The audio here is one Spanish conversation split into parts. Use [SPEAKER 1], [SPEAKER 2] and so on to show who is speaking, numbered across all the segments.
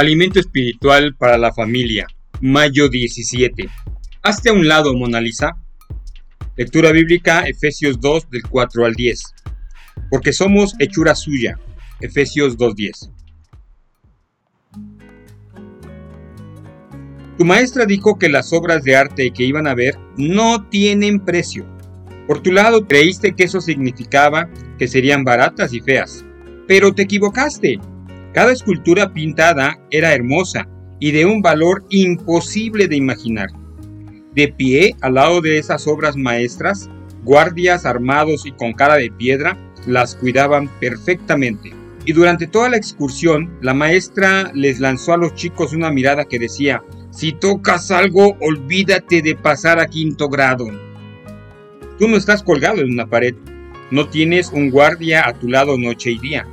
[SPEAKER 1] Alimento espiritual para la familia. Mayo 17. Hazte a un lado, Mona Lisa. Lectura bíblica, Efesios 2 del 4 al 10. Porque somos hechura suya. Efesios 2.10. Tu maestra dijo que las obras de arte que iban a ver no tienen precio. Por tu lado creíste que eso significaba que serían baratas y feas. Pero te equivocaste. Cada escultura pintada era hermosa y de un valor imposible de imaginar. De pie, al lado de esas obras maestras, guardias armados y con cara de piedra las cuidaban perfectamente. Y durante toda la excursión, la maestra les lanzó a los chicos una mirada que decía, si tocas algo, olvídate de pasar a quinto grado. Tú no estás colgado en una pared, no tienes un guardia a tu lado noche y día.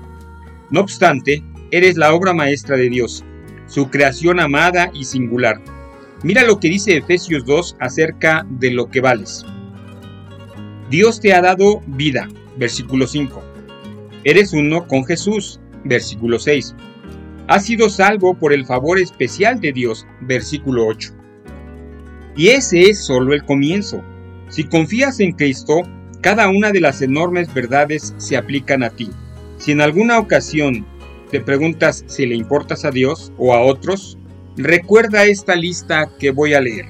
[SPEAKER 1] No obstante, Eres la obra maestra de Dios, su creación amada y singular. Mira lo que dice Efesios 2 acerca de lo que vales. Dios te ha dado vida, versículo 5. Eres uno con Jesús, versículo 6. Has sido salvo por el favor especial de Dios, versículo 8. Y ese es solo el comienzo. Si confías en Cristo, cada una de las enormes verdades se aplican a ti. Si en alguna ocasión te preguntas si le importas a Dios o a otros, recuerda esta lista que voy a leer.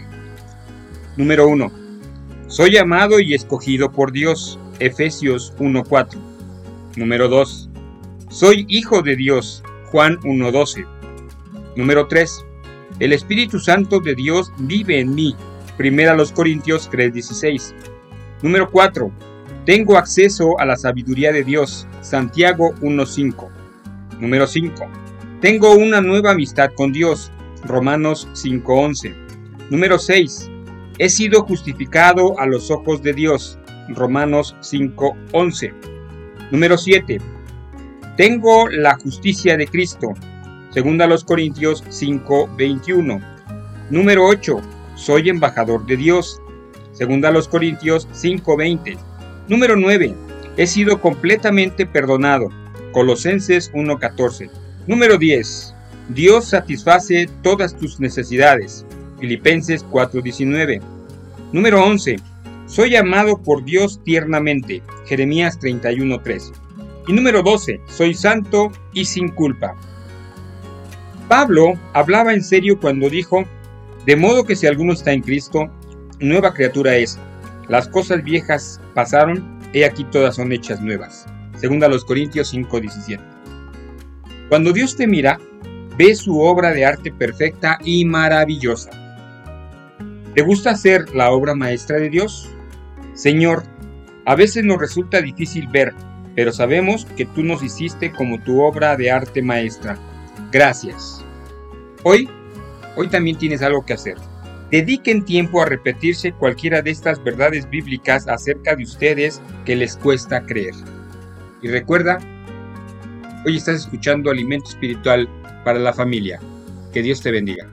[SPEAKER 1] Número 1. Soy amado y escogido por Dios. Efesios 1.4. Número 2. Soy hijo de Dios. Juan 1.12. Número 3. El Espíritu Santo de Dios vive en mí. Primera los Corintios 3.16. Número 4. Tengo acceso a la sabiduría de Dios. Santiago 1.5. Número 5. Tengo una nueva amistad con Dios. Romanos 5.11. Número 6. He sido justificado a los ojos de Dios. Romanos 5.11. Número 7. Tengo la justicia de Cristo. Segunda los Corintios 5.21. Número 8. Soy embajador de Dios. Segunda los Corintios 5.20. Número 9. He sido completamente perdonado. Colosenses 1.14. Número 10. Dios satisface todas tus necesidades. Filipenses 4.19. Número 11. Soy amado por Dios tiernamente. Jeremías 31.3. Y número 12. Soy santo y sin culpa. Pablo hablaba en serio cuando dijo, de modo que si alguno está en Cristo, nueva criatura es. Las cosas viejas pasaron, he aquí todas son hechas nuevas. Segunda los Corintios 5:17. Cuando Dios te mira, ve su obra de arte perfecta y maravillosa. ¿Te gusta ser la obra maestra de Dios? Señor, a veces nos resulta difícil ver, pero sabemos que tú nos hiciste como tu obra de arte maestra. Gracias. Hoy, hoy también tienes algo que hacer. Dediquen tiempo a repetirse cualquiera de estas verdades bíblicas acerca de ustedes que les cuesta creer. Y recuerda, hoy estás escuchando Alimento Espiritual para la Familia. Que Dios te bendiga.